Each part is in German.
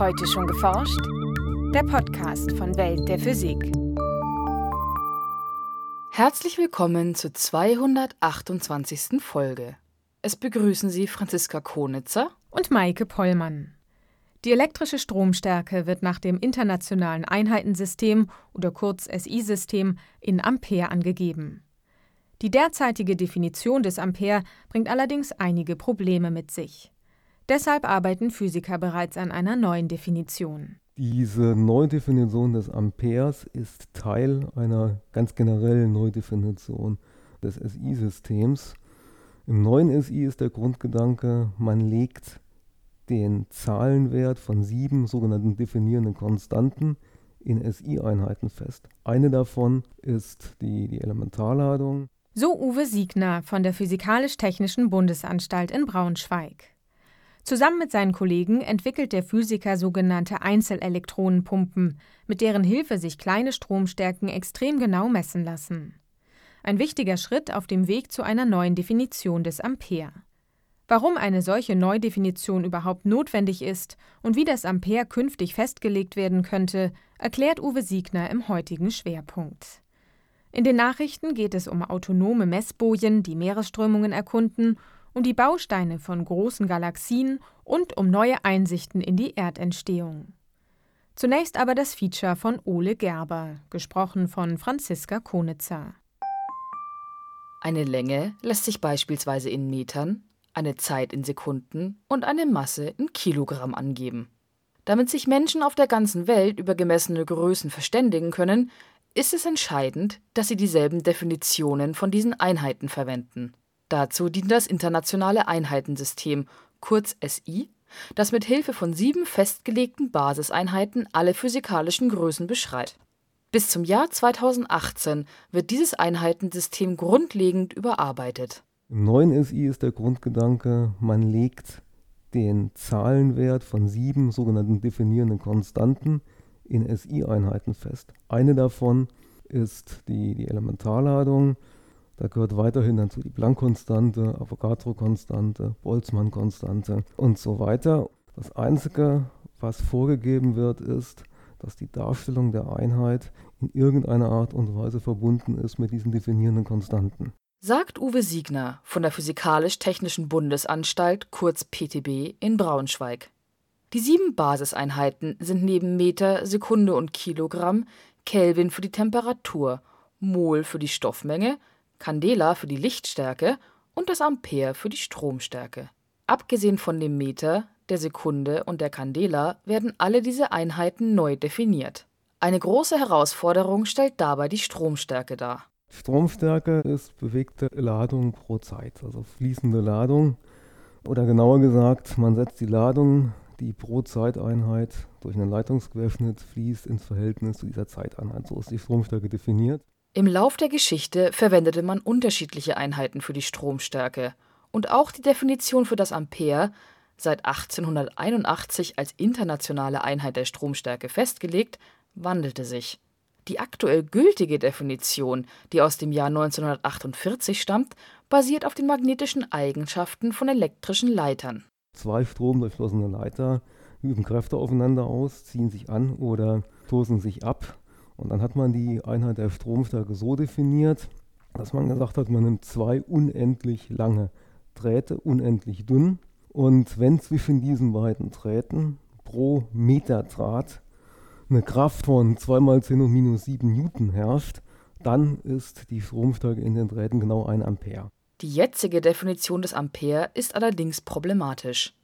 Heute schon geforscht? Der Podcast von Welt der Physik. Herzlich willkommen zur 228. Folge. Es begrüßen Sie Franziska Konitzer und Maike Pollmann. Die elektrische Stromstärke wird nach dem Internationalen Einheitensystem oder kurz SI-System in Ampere angegeben. Die derzeitige Definition des Ampere bringt allerdings einige Probleme mit sich. Deshalb arbeiten Physiker bereits an einer neuen Definition. Diese Neudefinition des Amperes ist Teil einer ganz generellen Neudefinition des SI-Systems. Im neuen SI ist der Grundgedanke, man legt den Zahlenwert von sieben sogenannten definierenden Konstanten in SI-Einheiten fest. Eine davon ist die, die Elementarladung. So Uwe Siegner von der Physikalisch-Technischen Bundesanstalt in Braunschweig. Zusammen mit seinen Kollegen entwickelt der Physiker sogenannte Einzelelektronenpumpen, mit deren Hilfe sich kleine Stromstärken extrem genau messen lassen. Ein wichtiger Schritt auf dem Weg zu einer neuen Definition des Ampere. Warum eine solche Neudefinition überhaupt notwendig ist und wie das Ampere künftig festgelegt werden könnte, erklärt Uwe Siegner im heutigen Schwerpunkt. In den Nachrichten geht es um autonome Messbojen, die Meeresströmungen erkunden, um die Bausteine von großen Galaxien und um neue Einsichten in die Erdentstehung. Zunächst aber das Feature von Ole Gerber, gesprochen von Franziska Konitzer. Eine Länge lässt sich beispielsweise in Metern, eine Zeit in Sekunden und eine Masse in Kilogramm angeben. Damit sich Menschen auf der ganzen Welt über gemessene Größen verständigen können, ist es entscheidend, dass sie dieselben Definitionen von diesen Einheiten verwenden. Dazu dient das Internationale Einheitensystem, kurz SI, das mit Hilfe von sieben festgelegten Basiseinheiten alle physikalischen Größen beschreibt. Bis zum Jahr 2018 wird dieses Einheitensystem grundlegend überarbeitet. Im neuen SI ist der Grundgedanke, man legt den Zahlenwert von sieben sogenannten definierenden Konstanten in SI-Einheiten fest. Eine davon ist die, die Elementarladung. Da gehört weiterhin dazu die Planck-Konstante, Avogadro-Konstante, Boltzmann-Konstante und so weiter. Das Einzige, was vorgegeben wird, ist, dass die Darstellung der Einheit in irgendeiner Art und Weise verbunden ist mit diesen definierenden Konstanten sagt Uwe Siegner von der Physikalisch-Technischen Bundesanstalt kurz PTB in Braunschweig. Die sieben Basiseinheiten sind neben Meter, Sekunde und Kilogramm Kelvin für die Temperatur, Mol für die Stoffmenge, Candela für die Lichtstärke und das Ampere für die Stromstärke. Abgesehen von dem Meter, der Sekunde und der Candela werden alle diese Einheiten neu definiert. Eine große Herausforderung stellt dabei die Stromstärke dar Stromstärke ist bewegte Ladung pro Zeit, also fließende Ladung. Oder genauer gesagt, man setzt die Ladung, die pro Zeiteinheit durch einen Leitungsquerschnitt fließt, ins Verhältnis zu dieser Zeiteinheit. So ist die Stromstärke definiert. Im Lauf der Geschichte verwendete man unterschiedliche Einheiten für die Stromstärke. Und auch die Definition für das Ampere, seit 1881 als internationale Einheit der Stromstärke festgelegt, wandelte sich. Die aktuell gültige Definition, die aus dem Jahr 1948 stammt, basiert auf den magnetischen Eigenschaften von elektrischen Leitern. Zwei stromdurchflossene Leiter üben Kräfte aufeinander aus, ziehen sich an oder stoßen sich ab. Und dann hat man die Einheit der Stromstärke so definiert, dass man gesagt hat, man nimmt zwei unendlich lange Drähte, unendlich dünn. Und wenn zwischen diesen beiden Drähten pro Meter Draht eine Kraft von 2 mal 10 hoch minus 7 Newton herrscht, dann ist die Stromstärke in den Drähten genau 1 Ampere. Die jetzige Definition des Ampere ist allerdings problematisch.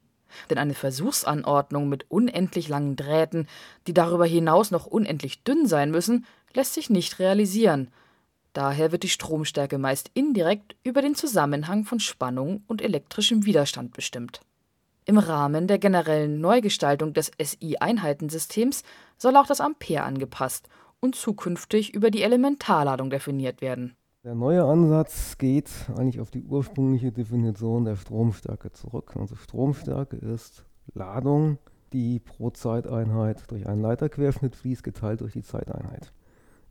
Denn eine Versuchsanordnung mit unendlich langen Drähten, die darüber hinaus noch unendlich dünn sein müssen, lässt sich nicht realisieren. Daher wird die Stromstärke meist indirekt über den Zusammenhang von Spannung und elektrischem Widerstand bestimmt. Im Rahmen der generellen Neugestaltung des SI-Einheitensystems soll auch das Ampere angepasst und zukünftig über die Elementarladung definiert werden. Der neue Ansatz geht eigentlich auf die ursprüngliche Definition der Stromstärke zurück. Also Stromstärke ist Ladung, die pro Zeiteinheit durch einen Leiterquerschnitt fließt, geteilt durch die Zeiteinheit.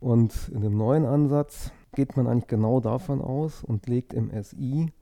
Und in dem neuen Ansatz geht man eigentlich genau davon aus und legt im SI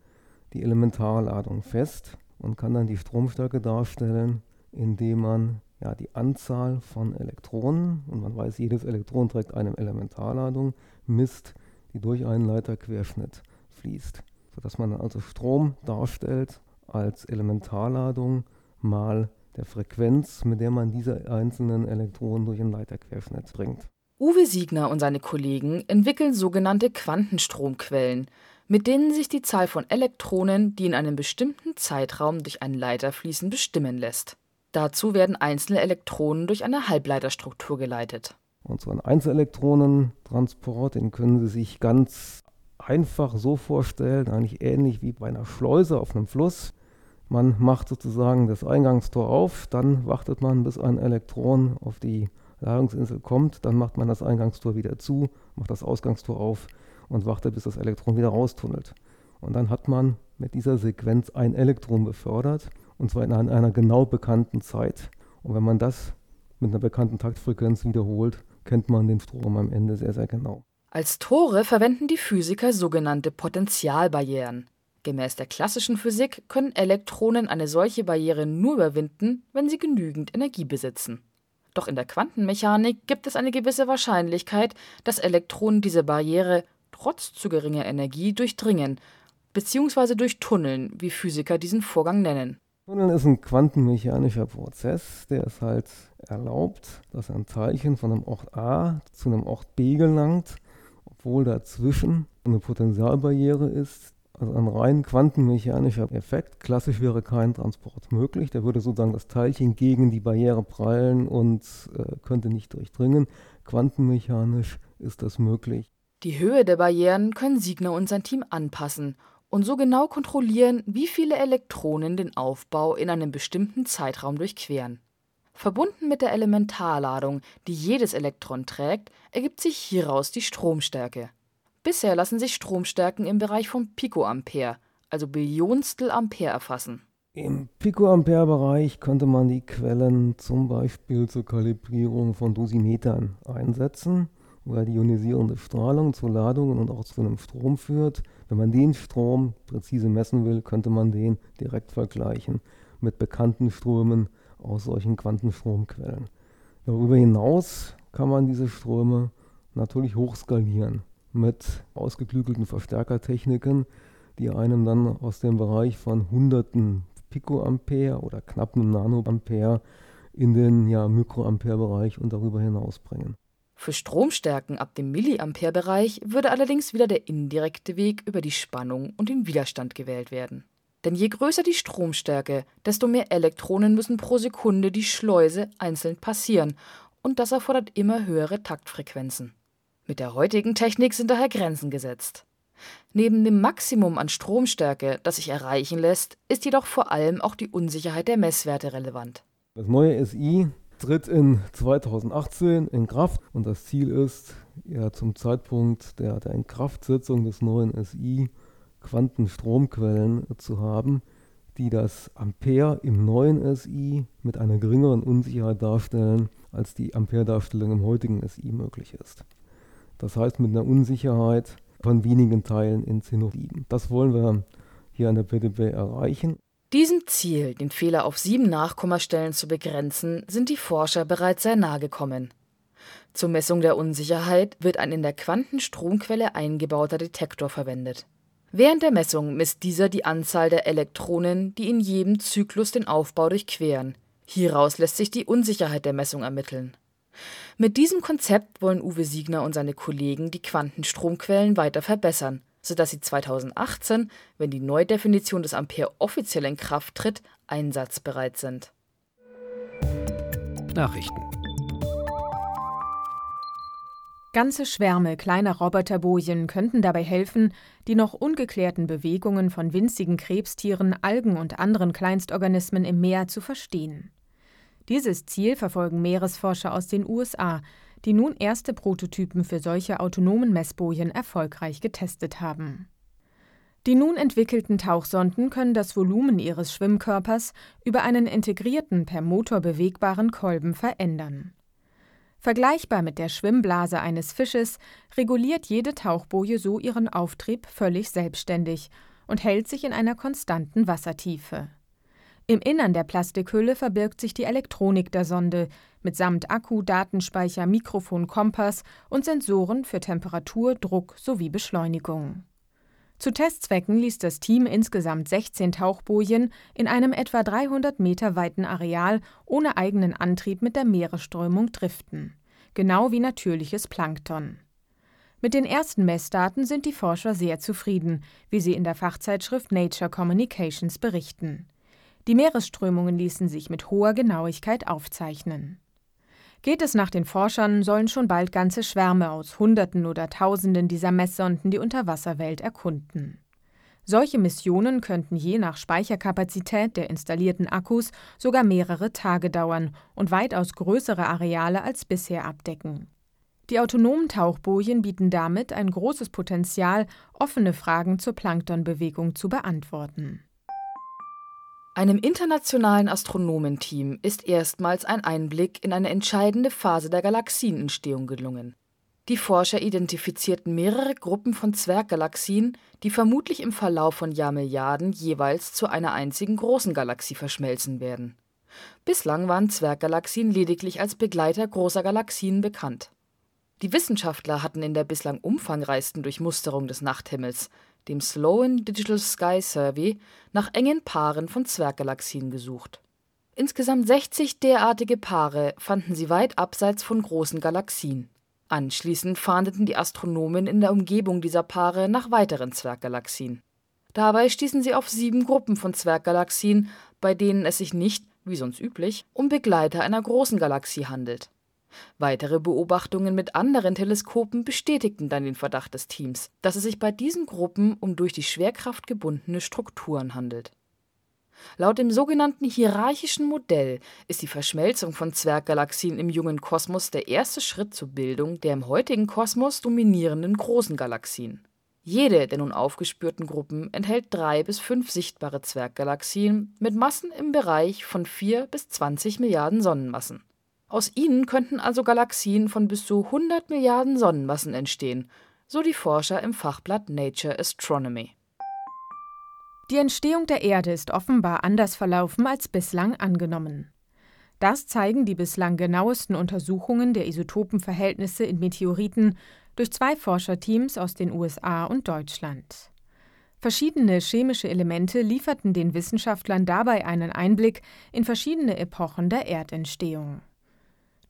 die Elementarladung fest und kann dann die Stromstärke darstellen, indem man ja, die Anzahl von Elektronen, und man weiß, jedes Elektron trägt eine Elementarladung, misst, die durch einen Leiterquerschnitt fließt. Sodass man also Strom darstellt als Elementarladung mal der Frequenz, mit der man diese einzelnen Elektronen durch einen Leiterquerschnitt bringt. Uwe Siegner und seine Kollegen entwickeln sogenannte Quantenstromquellen, mit denen sich die Zahl von Elektronen, die in einem bestimmten Zeitraum durch einen Leiter fließen, bestimmen lässt. Dazu werden einzelne Elektronen durch eine Halbleiterstruktur geleitet. Und so ein Einzelelektronentransport, den können Sie sich ganz einfach so vorstellen, eigentlich ähnlich wie bei einer Schleuse auf einem Fluss. Man macht sozusagen das Eingangstor auf, dann wartet man, bis ein Elektron auf die Ladungsinsel kommt, dann macht man das Eingangstor wieder zu, macht das Ausgangstor auf und wartet, bis das Elektron wieder raustunnelt. Und dann hat man mit dieser Sequenz ein Elektron befördert, und zwar in einer genau bekannten Zeit. Und wenn man das mit einer bekannten Taktfrequenz wiederholt, kennt man den Strom am Ende sehr, sehr genau. Als Tore verwenden die Physiker sogenannte Potentialbarrieren. Gemäß der klassischen Physik können Elektronen eine solche Barriere nur überwinden, wenn sie genügend Energie besitzen. Doch in der Quantenmechanik gibt es eine gewisse Wahrscheinlichkeit, dass Elektronen diese Barriere trotz zu geringer Energie durchdringen bzw. durchtunneln, wie Physiker diesen Vorgang nennen. Tunneln ist ein quantenmechanischer Prozess, der es halt erlaubt, dass ein Teilchen von einem Ort A zu einem Ort B gelangt, obwohl dazwischen eine Potentialbarriere ist, also ein rein quantenmechanischer Effekt. Klassisch wäre kein Transport möglich. Der würde sozusagen das Teilchen gegen die Barriere prallen und äh, könnte nicht durchdringen. Quantenmechanisch ist das möglich. Die Höhe der Barrieren können Siegner und sein Team anpassen und so genau kontrollieren, wie viele Elektronen den Aufbau in einem bestimmten Zeitraum durchqueren. Verbunden mit der Elementarladung, die jedes Elektron trägt, ergibt sich hieraus die Stromstärke. Bisher lassen sich Stromstärken im Bereich von Picoampere, also Billionstel Ampere, erfassen. Im Picoampere-Bereich könnte man die Quellen zum Beispiel zur Kalibrierung von Dosimetern einsetzen, weil die ionisierende Strahlung zu Ladungen und auch zu einem Strom führt. Wenn man den Strom präzise messen will, könnte man den direkt vergleichen mit bekannten Strömen aus solchen Quantenstromquellen. Darüber hinaus kann man diese Ströme natürlich hochskalieren mit ausgeklügelten Verstärkertechniken, die einem dann aus dem Bereich von hunderten Picoampere oder knapp einem Nanoampere in den ja, Mikroampere-Bereich und darüber hinaus bringen. Für Stromstärken ab dem Milliampere-Bereich würde allerdings wieder der indirekte Weg über die Spannung und den Widerstand gewählt werden. Denn je größer die Stromstärke, desto mehr Elektronen müssen pro Sekunde die Schleuse einzeln passieren, und das erfordert immer höhere Taktfrequenzen. Mit der heutigen Technik sind daher Grenzen gesetzt. Neben dem Maximum an Stromstärke, das sich erreichen lässt, ist jedoch vor allem auch die Unsicherheit der Messwerte relevant. Das neue SI tritt in 2018 in Kraft und das Ziel ist, ja zum Zeitpunkt der, der Inkraftsetzung des neuen SI Quantenstromquellen zu haben, die das Ampere im neuen SI mit einer geringeren Unsicherheit darstellen, als die Ampere-Darstellung im heutigen SI möglich ist. Das heißt mit einer Unsicherheit von wenigen Teilen in Zinnoiden. Das wollen wir hier an der PDB erreichen. Diesem Ziel, den Fehler auf sieben Nachkommastellen zu begrenzen, sind die Forscher bereits sehr nahe gekommen. Zur Messung der Unsicherheit wird ein in der Quantenstromquelle eingebauter Detektor verwendet. Während der Messung misst dieser die Anzahl der Elektronen, die in jedem Zyklus den Aufbau durchqueren. Hieraus lässt sich die Unsicherheit der Messung ermitteln. Mit diesem Konzept wollen Uwe Siegner und seine Kollegen die Quantenstromquellen weiter verbessern, sodass sie 2018, wenn die Neudefinition des Ampere offiziell in Kraft tritt, einsatzbereit sind. Nachrichten Ganze Schwärme kleiner Roboterbojen könnten dabei helfen, die noch ungeklärten Bewegungen von winzigen Krebstieren, Algen und anderen Kleinstorganismen im Meer zu verstehen. Dieses Ziel verfolgen Meeresforscher aus den USA, die nun erste Prototypen für solche autonomen Messbojen erfolgreich getestet haben. Die nun entwickelten Tauchsonden können das Volumen ihres Schwimmkörpers über einen integrierten per Motor bewegbaren Kolben verändern. Vergleichbar mit der Schwimmblase eines Fisches reguliert jede Tauchboje so ihren Auftrieb völlig selbstständig und hält sich in einer konstanten Wassertiefe. Im Innern der Plastikhülle verbirgt sich die Elektronik der Sonde mitsamt Akku, Datenspeicher, Mikrofon, Kompass und Sensoren für Temperatur, Druck sowie Beschleunigung. Zu Testzwecken ließ das Team insgesamt 16 Tauchbojen in einem etwa 300 Meter weiten Areal ohne eigenen Antrieb mit der Meeresströmung driften, genau wie natürliches Plankton. Mit den ersten Messdaten sind die Forscher sehr zufrieden, wie sie in der Fachzeitschrift Nature Communications berichten. Die Meeresströmungen ließen sich mit hoher Genauigkeit aufzeichnen. Geht es nach den Forschern, sollen schon bald ganze Schwärme aus Hunderten oder Tausenden dieser Messsonden die Unterwasserwelt erkunden. Solche Missionen könnten je nach Speicherkapazität der installierten Akkus sogar mehrere Tage dauern und weitaus größere Areale als bisher abdecken. Die autonomen Tauchbojen bieten damit ein großes Potenzial, offene Fragen zur Planktonbewegung zu beantworten. Einem internationalen Astronomenteam ist erstmals ein Einblick in eine entscheidende Phase der Galaxienentstehung gelungen. Die Forscher identifizierten mehrere Gruppen von Zwerggalaxien, die vermutlich im Verlauf von Jahrmilliarden jeweils zu einer einzigen großen Galaxie verschmelzen werden. Bislang waren Zwerggalaxien lediglich als Begleiter großer Galaxien bekannt. Die Wissenschaftler hatten in der bislang umfangreichsten Durchmusterung des Nachthimmels dem Sloan Digital Sky Survey, nach engen Paaren von Zwerggalaxien gesucht. Insgesamt 60 derartige Paare fanden sie weit abseits von großen Galaxien. Anschließend fahndeten die Astronomen in der Umgebung dieser Paare nach weiteren Zwerggalaxien. Dabei stießen sie auf sieben Gruppen von Zwerggalaxien, bei denen es sich nicht, wie sonst üblich, um Begleiter einer großen Galaxie handelt Weitere Beobachtungen mit anderen Teleskopen bestätigten dann den Verdacht des Teams, dass es sich bei diesen Gruppen um durch die Schwerkraft gebundene Strukturen handelt. Laut dem sogenannten hierarchischen Modell ist die Verschmelzung von Zwerggalaxien im jungen Kosmos der erste Schritt zur Bildung der im heutigen Kosmos dominierenden großen Galaxien. Jede der nun aufgespürten Gruppen enthält drei bis fünf sichtbare Zwerggalaxien mit Massen im Bereich von vier bis 20 Milliarden Sonnenmassen aus ihnen könnten also Galaxien von bis zu 100 Milliarden Sonnenmassen entstehen, so die Forscher im Fachblatt Nature Astronomy. Die Entstehung der Erde ist offenbar anders verlaufen als bislang angenommen. Das zeigen die bislang genauesten Untersuchungen der Isotopenverhältnisse in Meteoriten durch zwei Forscherteams aus den USA und Deutschland. Verschiedene chemische Elemente lieferten den Wissenschaftlern dabei einen Einblick in verschiedene Epochen der Erdentstehung.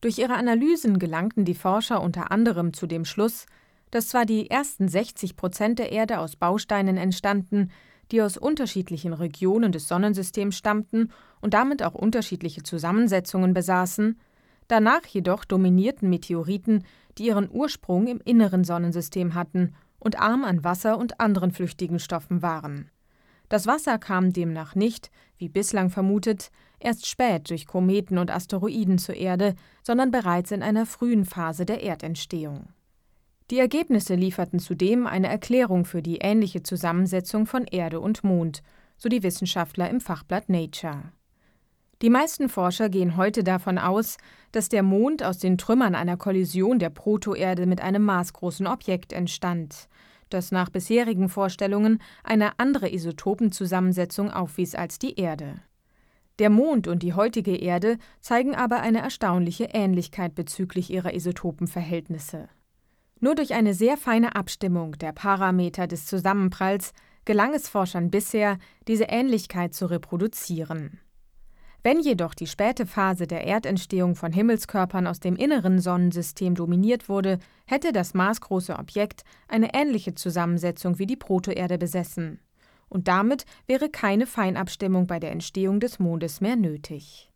Durch ihre Analysen gelangten die Forscher unter anderem zu dem Schluss, dass zwar die ersten 60 Prozent der Erde aus Bausteinen entstanden, die aus unterschiedlichen Regionen des Sonnensystems stammten und damit auch unterschiedliche Zusammensetzungen besaßen, danach jedoch dominierten Meteoriten, die ihren Ursprung im inneren Sonnensystem hatten und arm an Wasser und anderen flüchtigen Stoffen waren. Das Wasser kam demnach nicht, wie bislang vermutet, erst spät durch Kometen und Asteroiden zur Erde, sondern bereits in einer frühen Phase der Erdentstehung. Die Ergebnisse lieferten zudem eine Erklärung für die ähnliche Zusammensetzung von Erde und Mond, so die Wissenschaftler im Fachblatt Nature. Die meisten Forscher gehen heute davon aus, dass der Mond aus den Trümmern einer Kollision der Protoerde mit einem maßgroßen Objekt entstand, das nach bisherigen Vorstellungen eine andere Isotopenzusammensetzung aufwies als die Erde. Der Mond und die heutige Erde zeigen aber eine erstaunliche Ähnlichkeit bezüglich ihrer Isotopenverhältnisse. Nur durch eine sehr feine Abstimmung der Parameter des Zusammenpralls gelang es Forschern bisher, diese Ähnlichkeit zu reproduzieren. Wenn jedoch die späte Phase der Erdentstehung von Himmelskörpern aus dem inneren Sonnensystem dominiert wurde, hätte das maßgroße Objekt eine ähnliche Zusammensetzung wie die Protoerde besessen. Und damit wäre keine Feinabstimmung bei der Entstehung des Mondes mehr nötig.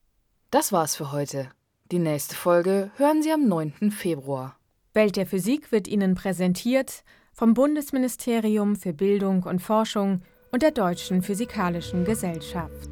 Das war's für heute. Die nächste Folge hören Sie am 9. Februar. Welt der Physik wird Ihnen präsentiert vom Bundesministerium für Bildung und Forschung und der Deutschen Physikalischen Gesellschaft.